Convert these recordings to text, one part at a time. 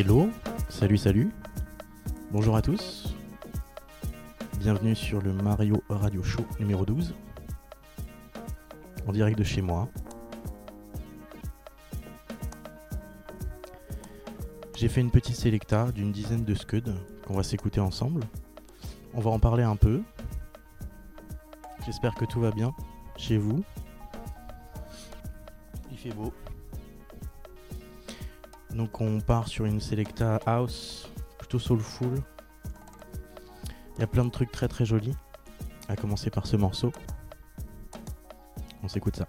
Hello, salut salut, bonjour à tous, bienvenue sur le Mario Radio Show numéro 12, en direct de chez moi. J'ai fait une petite sélecta d'une dizaine de scuds qu'on va s'écouter ensemble. On va en parler un peu. J'espère que tout va bien chez vous. Il fait beau. Donc on part sur une selecta house plutôt soulful. Il y a plein de trucs très très jolis. À commencer par ce morceau. On s'écoute ça.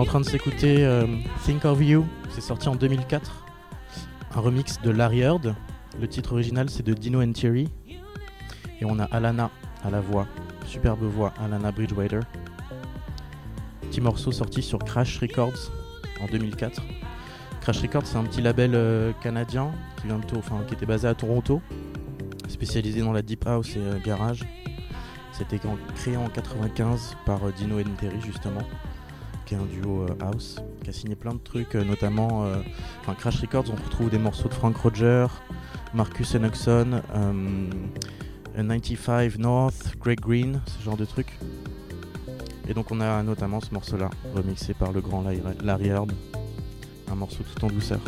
En train de s'écouter euh, Think of You, c'est sorti en 2004. Un remix de Larry Heard. Le titre original c'est de Dino and Thierry. Et on a Alana à la voix, superbe voix, Alana Bridgewater. Petit morceau sorti sur Crash Records en 2004. Crash Records c'est un petit label euh, canadien qui, vient de qui était basé à Toronto, spécialisé dans la deep house et euh, garage. C'était créé en 95 par Dino et Terry justement, qui est un duo euh, house, qui a signé plein de trucs, euh, notamment enfin Crash Records, on retrouve des morceaux de Frank Roger, Marcus Enoxon, 95 North, Greg Green, ce genre de trucs. Et donc on a notamment ce morceau-là, remixé par le grand Larry Heard, un morceau tout en douceur.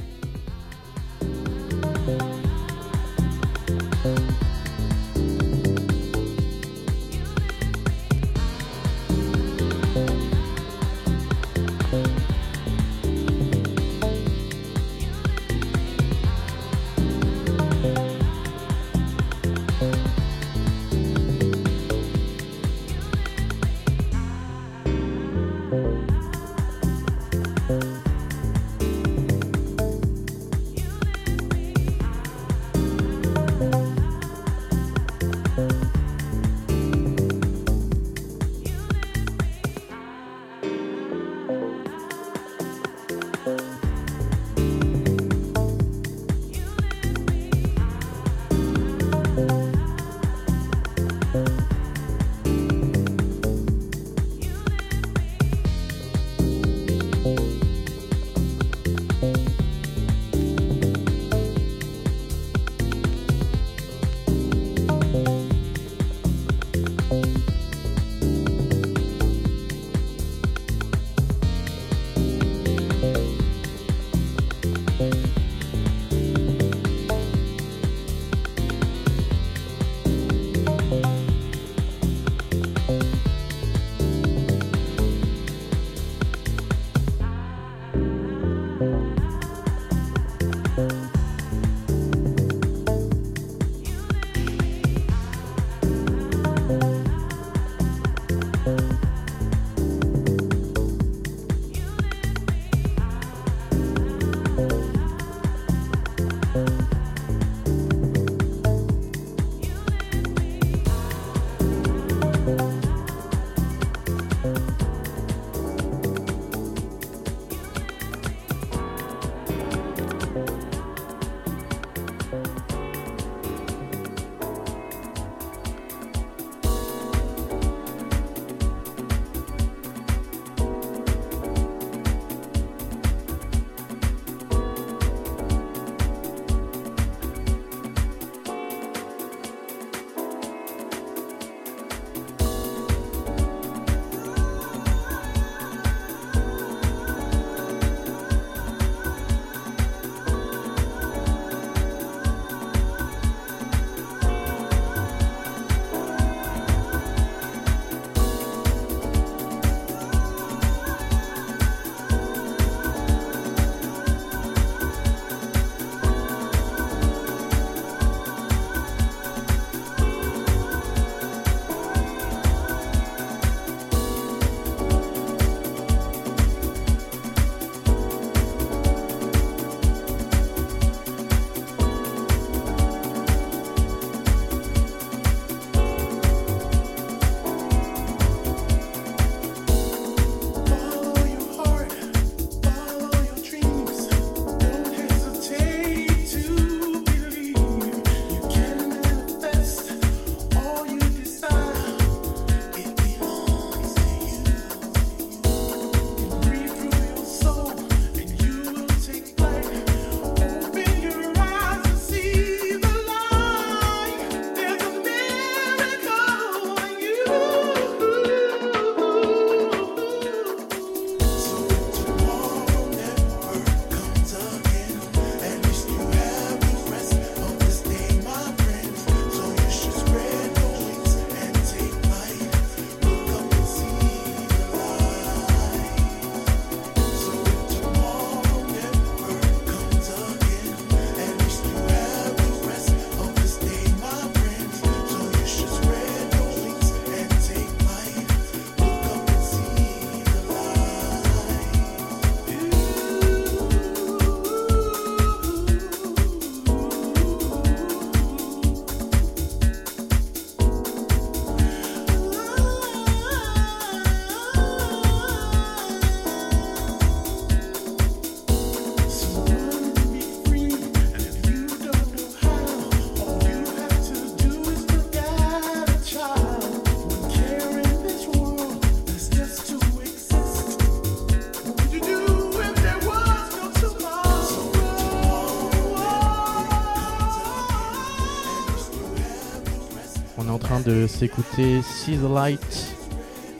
S'écouter See the Light.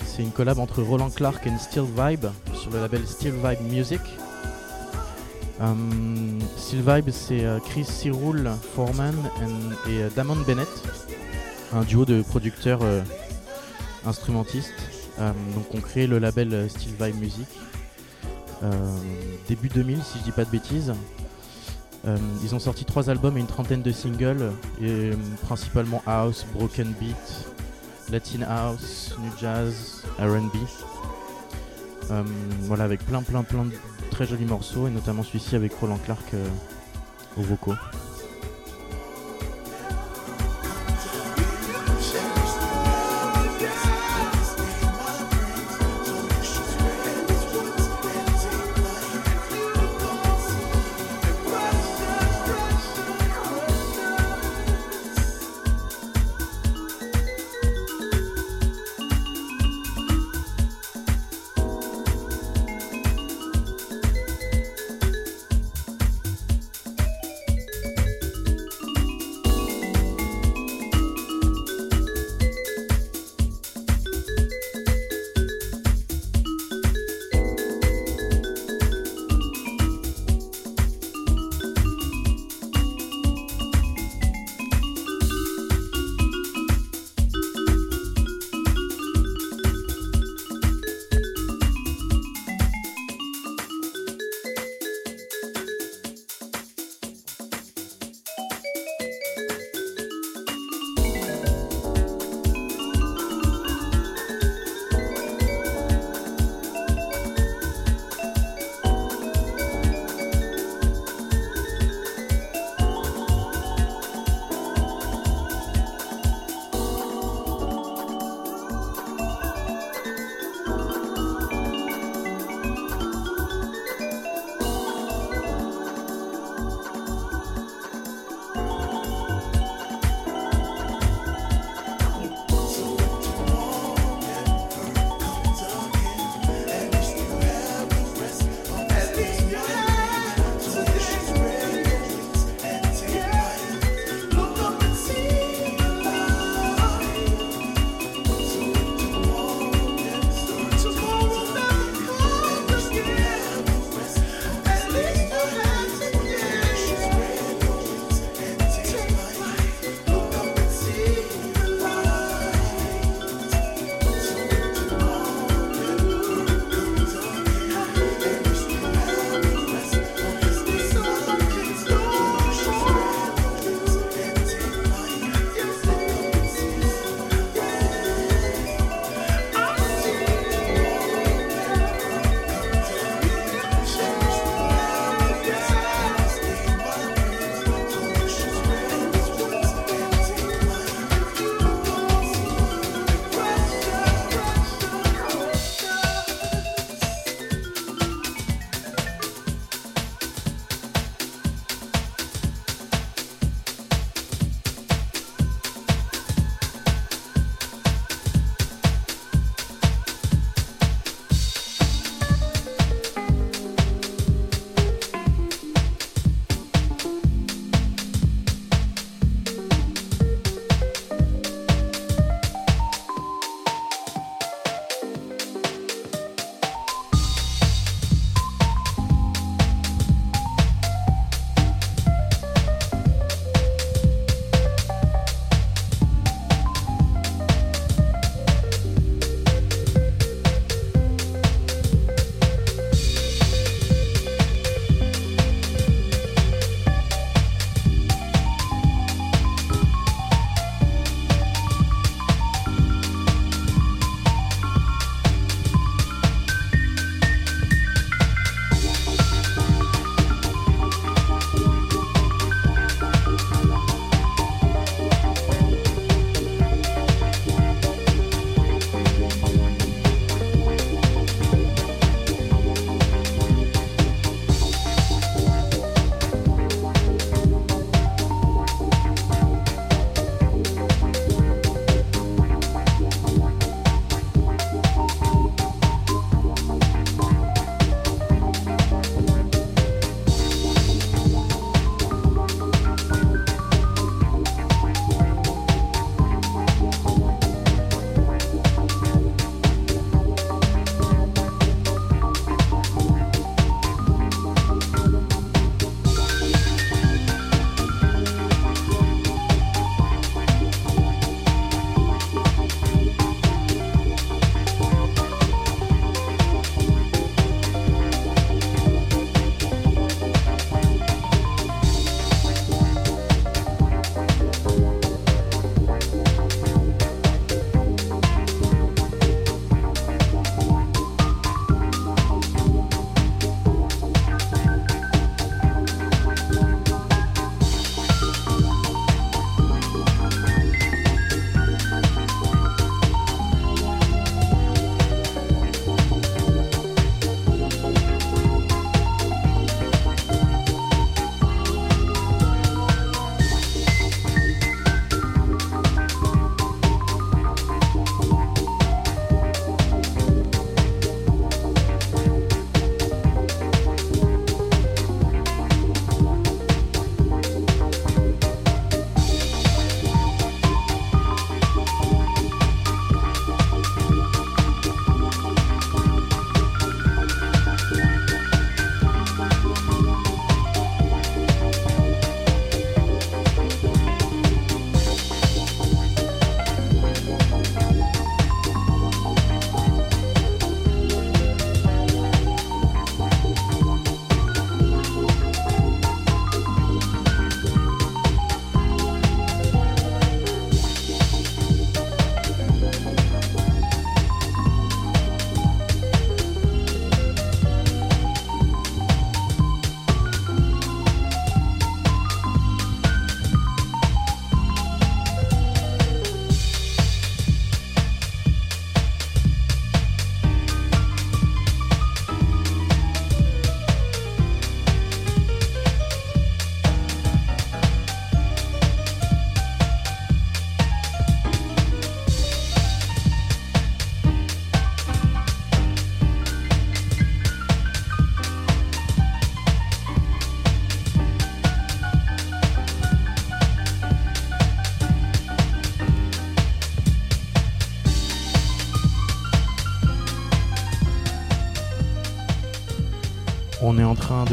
C'est une collab entre Roland Clark et Steel Vibe sur le label Steel Vibe Music. Um, Steel Vibe, c'est euh, Chris Cyrul Foreman et euh, Damon Bennett, un duo de producteurs euh, instrumentistes. Um, donc on crée le label Steel Vibe Music début 2000 si je dis pas de bêtises. Euh, ils ont sorti trois albums et une trentaine de singles, euh, principalement house, broken beat, latin house, new jazz, R&B. Euh, voilà, avec plein plein plein de très jolis morceaux, et notamment celui-ci avec Roland Clark aux vocaux.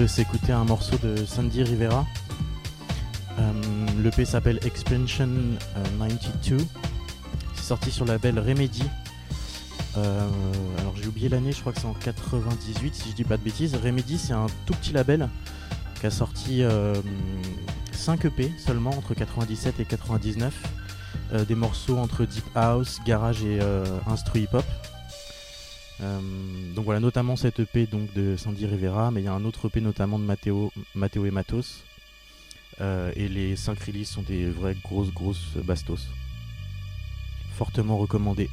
S'écouter un morceau de Sandy Rivera. Euh, le P s'appelle Expansion 92. Euh, c'est sorti sur le label Remedy. Euh, alors j'ai oublié l'année, je crois que c'est en 98 si je dis pas de bêtises. Remedy c'est un tout petit label qui a sorti 5 EP seulement entre 97 et 99. des morceaux entre Deep House, Garage et Instru Hip Hop voilà notamment cette EP donc, de Sandy Rivera, mais il y a un autre EP notamment de Matteo, Matteo et Matos. Euh, et les 5 releases sont des vraies grosses, grosses bastos. Fortement recommandé.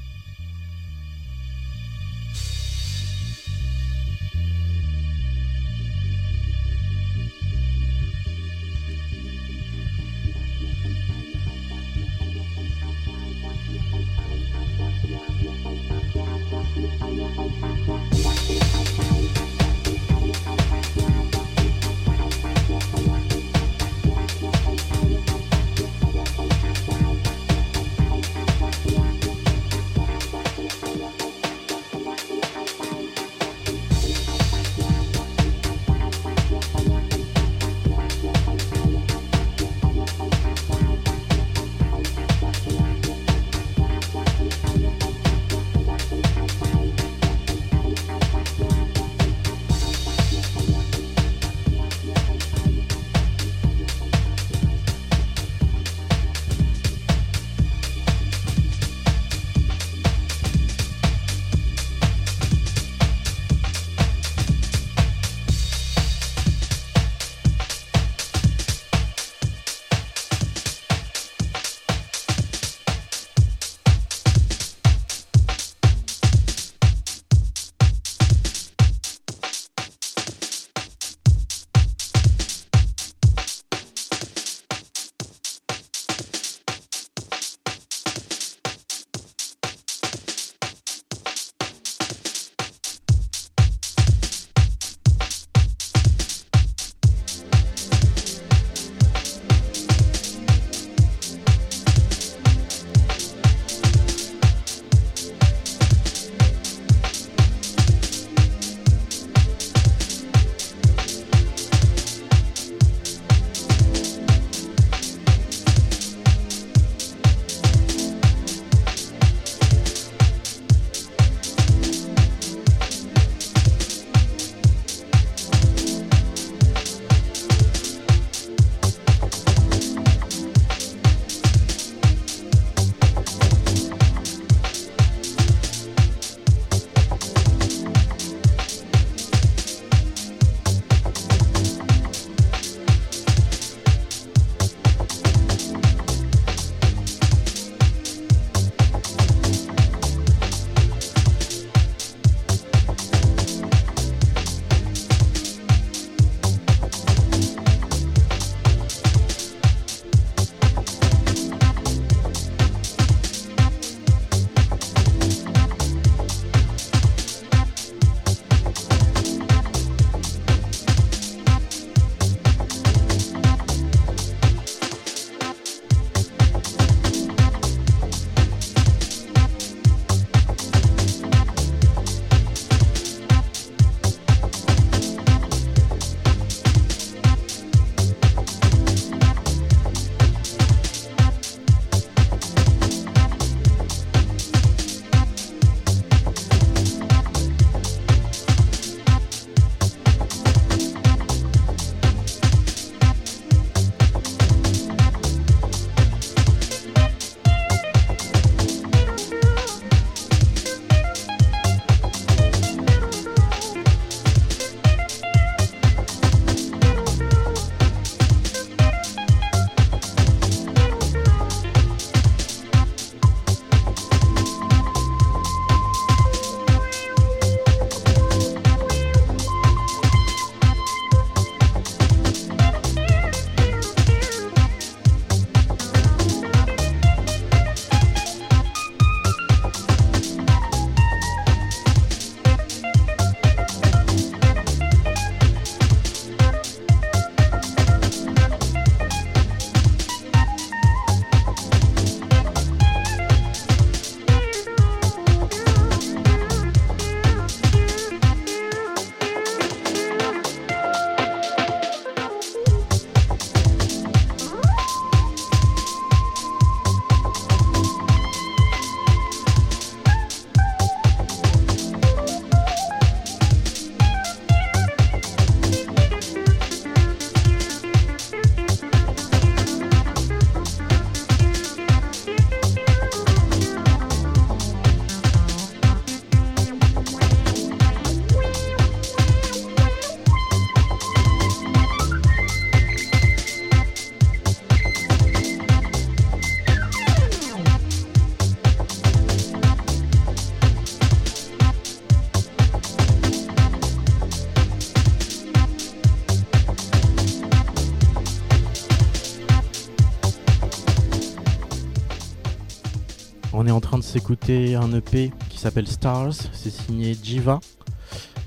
S'écouter un EP qui s'appelle Stars, c'est signé Jiva.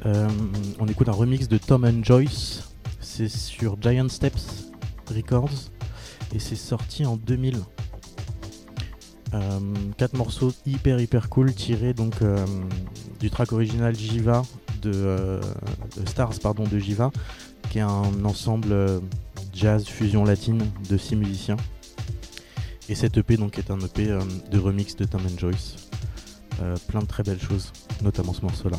Euh, on écoute un remix de Tom and Joyce, c'est sur Giant Steps Records et c'est sorti en 2000. Euh, quatre morceaux hyper hyper cool tirés donc euh, du track original Jiva de, Stars pardon de Jiva qui est un ensemble jazz fusion latine de six musiciens. Et cet EP donc est un EP euh, de remix de Tom Joyce. Euh, plein de très belles choses, notamment ce morceau-là.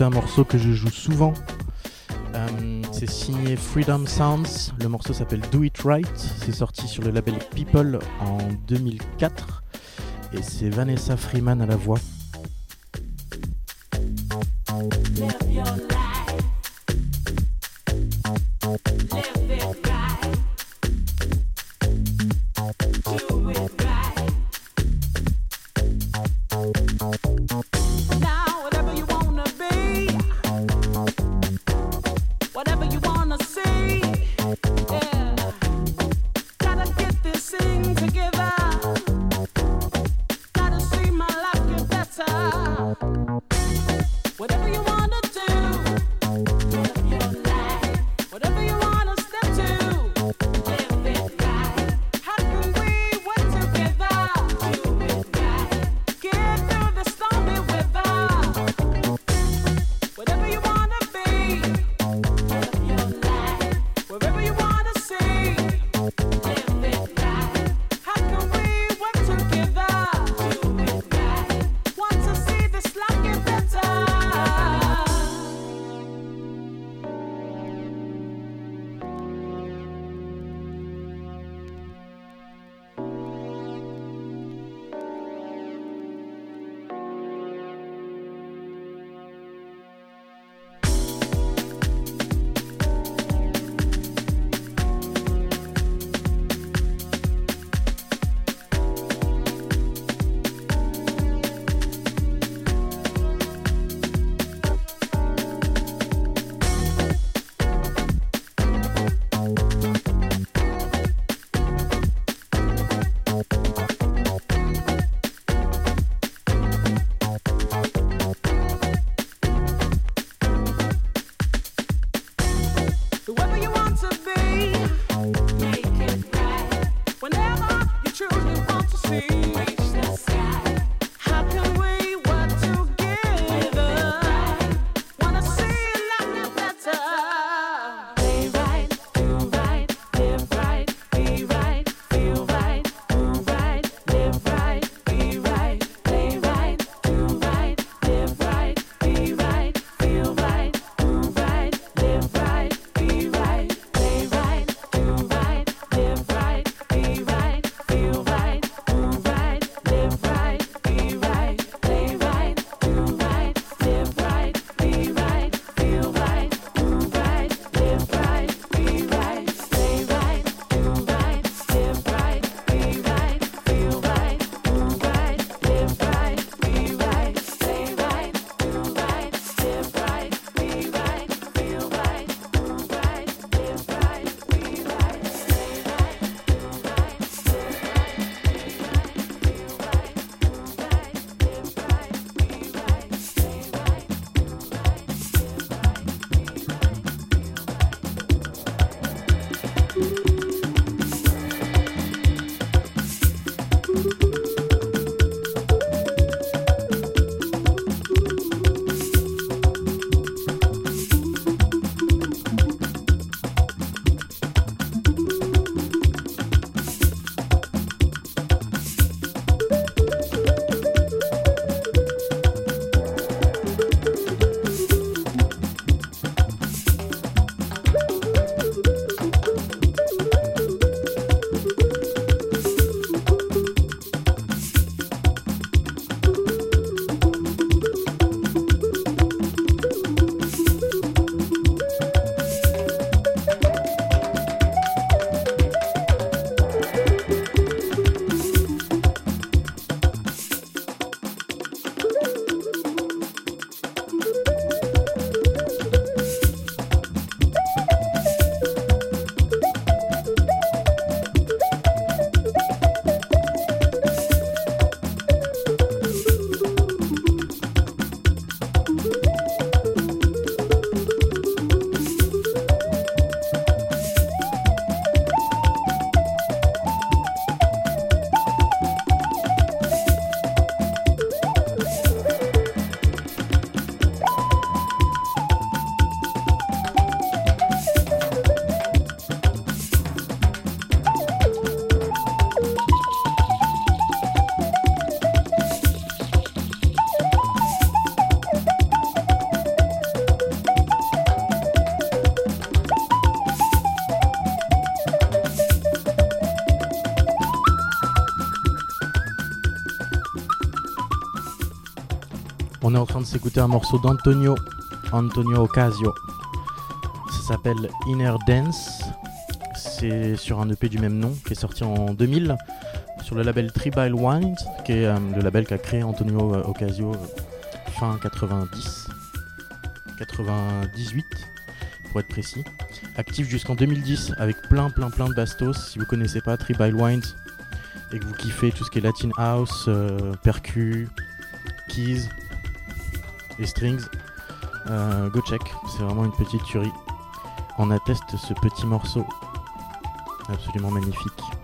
D'écouter un morceau que je joue souvent. Euh, c'est signé Freedom Sounds. Le morceau s'appelle Do It Right. C'est sorti sur le label People en 2004. Et c'est Vanessa Freeman à la voix. Train de s'écouter un morceau d'Antonio, Antonio Ocasio. Ça s'appelle Inner Dance. C'est sur un EP du même nom qui est sorti en 2000 sur le label Tribal Wines, qui est euh, le label qu'a créé Antonio euh, Ocasio euh, fin 90, 98 pour être précis. Actif jusqu'en 2010 avec plein plein plein de bastos. Si vous connaissez pas Tribal Wines et que vous kiffez tout ce qui est Latin House, percu, keys, les strings, go check. C'est vraiment une petite tuerie. On atteste ce petit morceau absolument magnifique.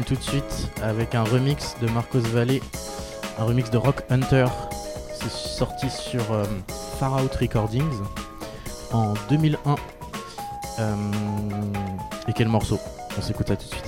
Tout de suite avec un remix de Marcos Valle, un remix de Rock Hunter. C'est sorti sur euh, Far Out Recordings en 2001. Euh, et quel morceau? On s'écoute ça tout de suite.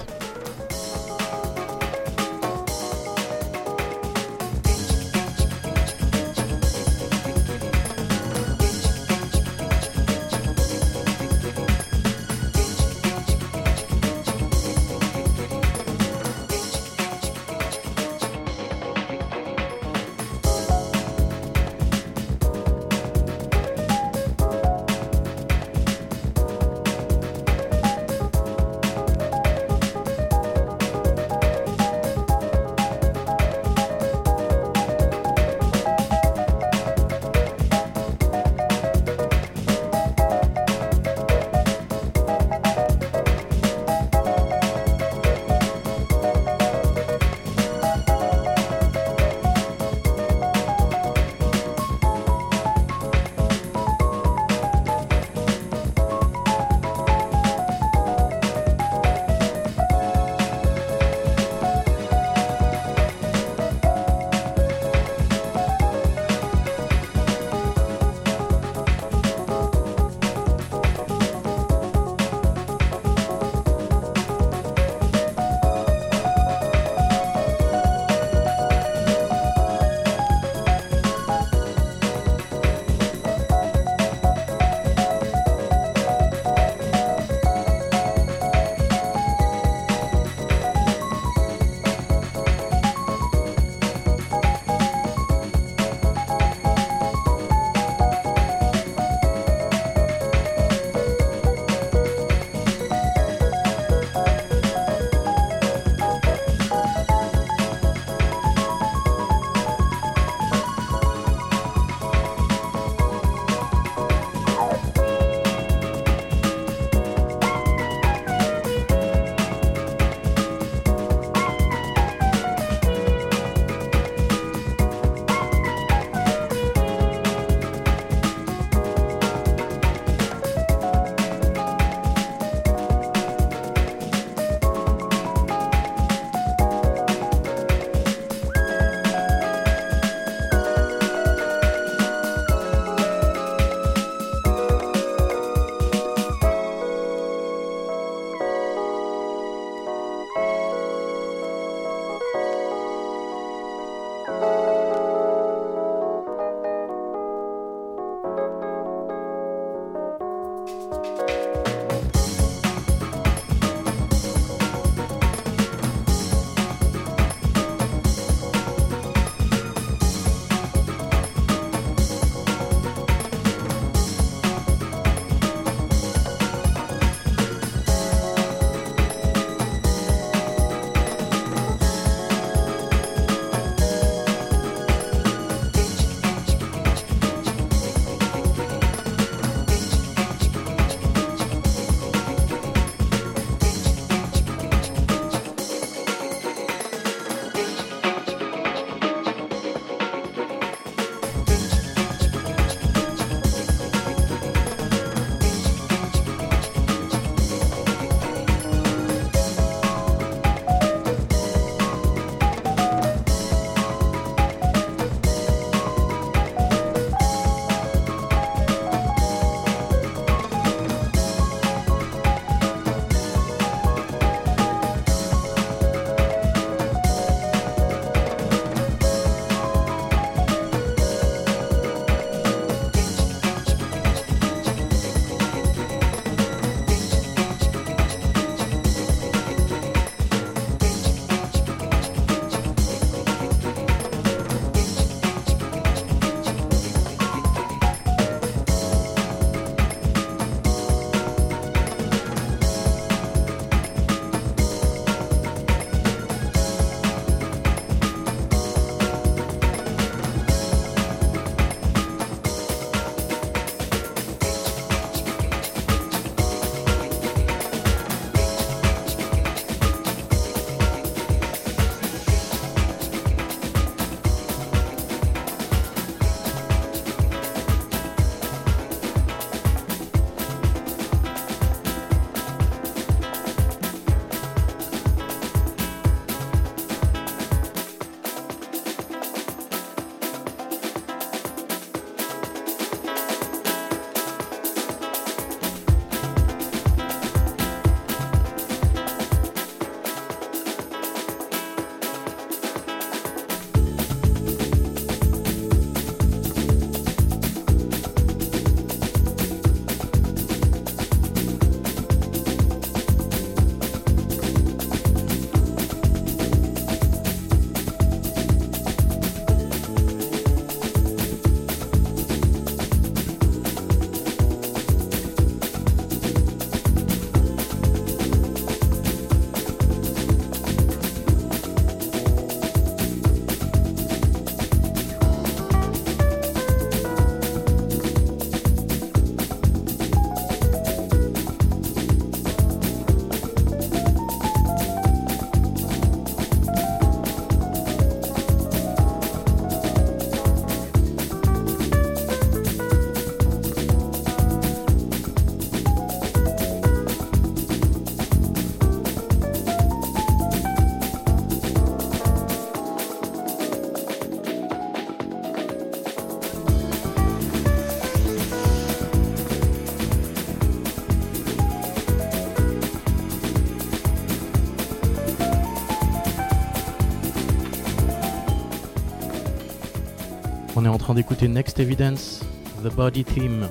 On est en train d'écouter Next Evidence, The Body Theme,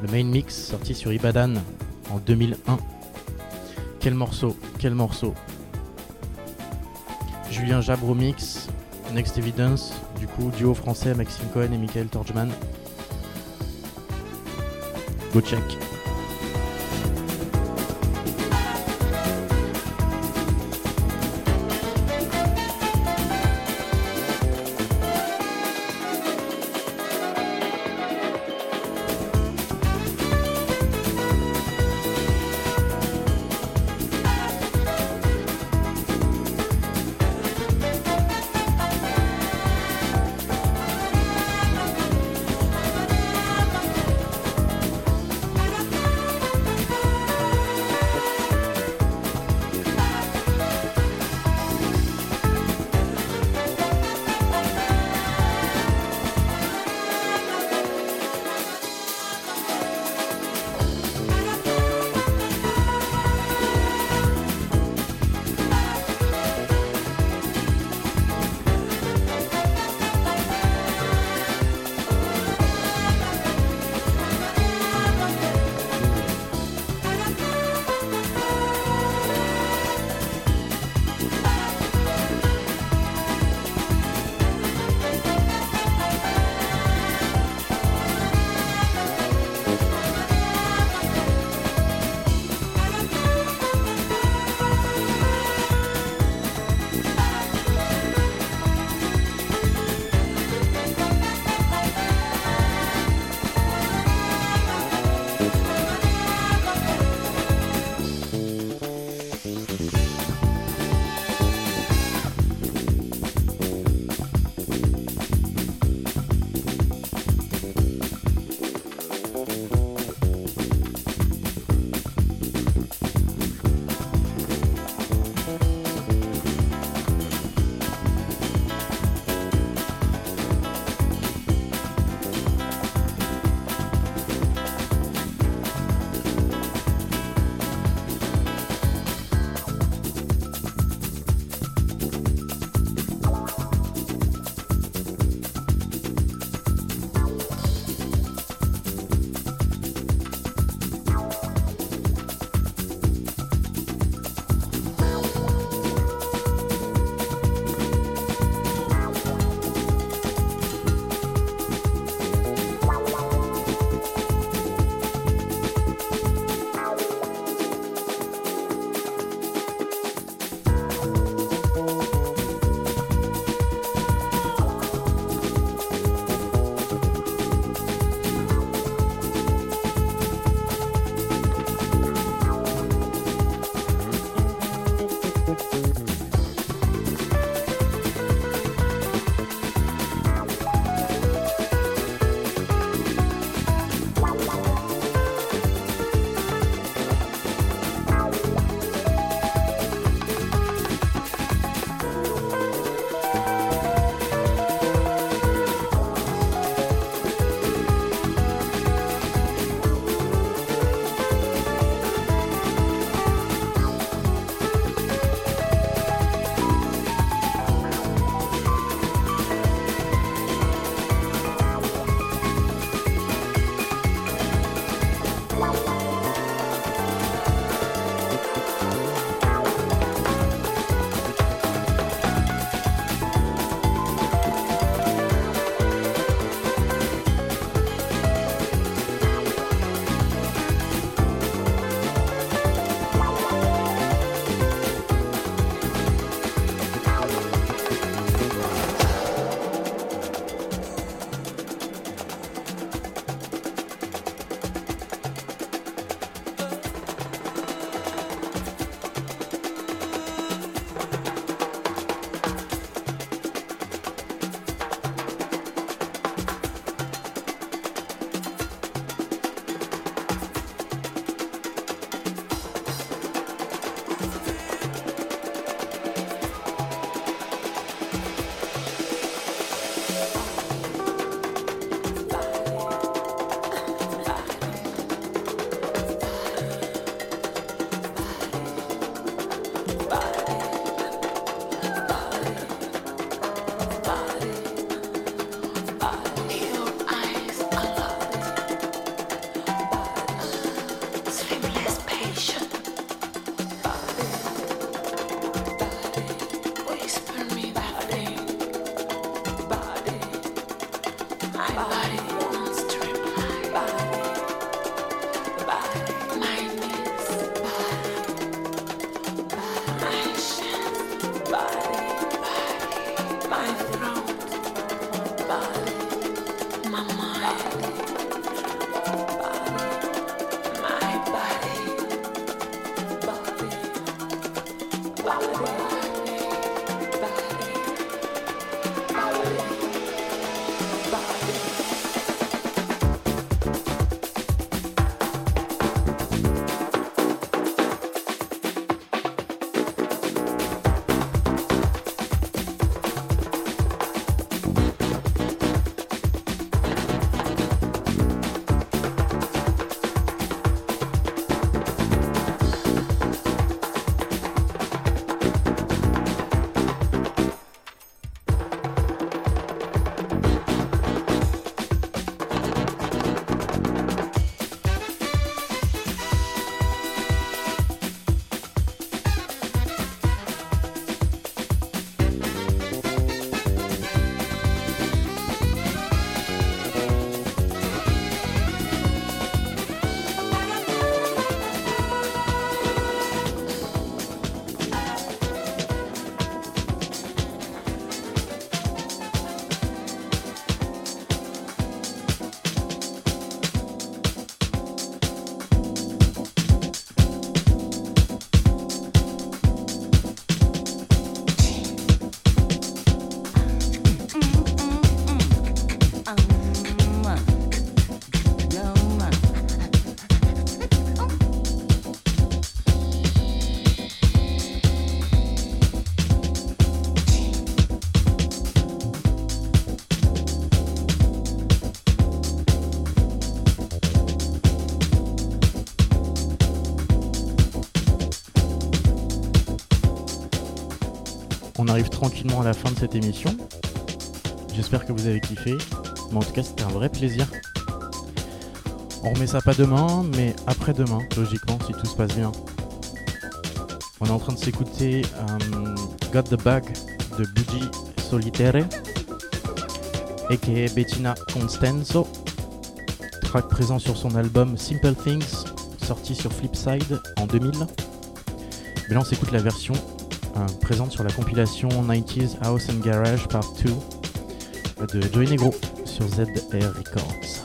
le main mix sorti sur Ibadan en 2001. Quel morceau, quel morceau. Julien Jabro mix, Next Evidence, du coup duo français Maxime Cohen et Michael Torjman. Go check. Arrive tranquillement à la fin de cette émission. J'espère que vous avez kiffé. Mais en tout cas, c'était un vrai plaisir. On remet ça pas demain, mais après-demain, logiquement, si tout se passe bien. On est en train de s'écouter euh, Got the Bag de Bugi Solitere, aka Bettina Constanzo, track présent sur son album Simple Things, sorti sur Flipside en 2000. Mais là, on s'écoute la version présente sur la compilation 90s House and Garage Part 2 de Joey Negro sur ZR Records.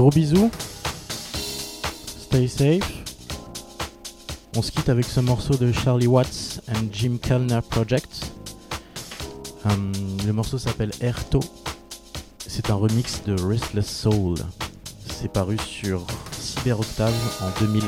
Gros bisous. Stay safe. On se quitte avec ce morceau de Charlie Watts and Jim Kellner Project. Hum, le morceau s'appelle Erto. C'est un remix de Restless Soul. C'est paru sur Cyber Octave en 2000.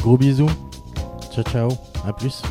Gros bisous. Ciao, ciao. À plus.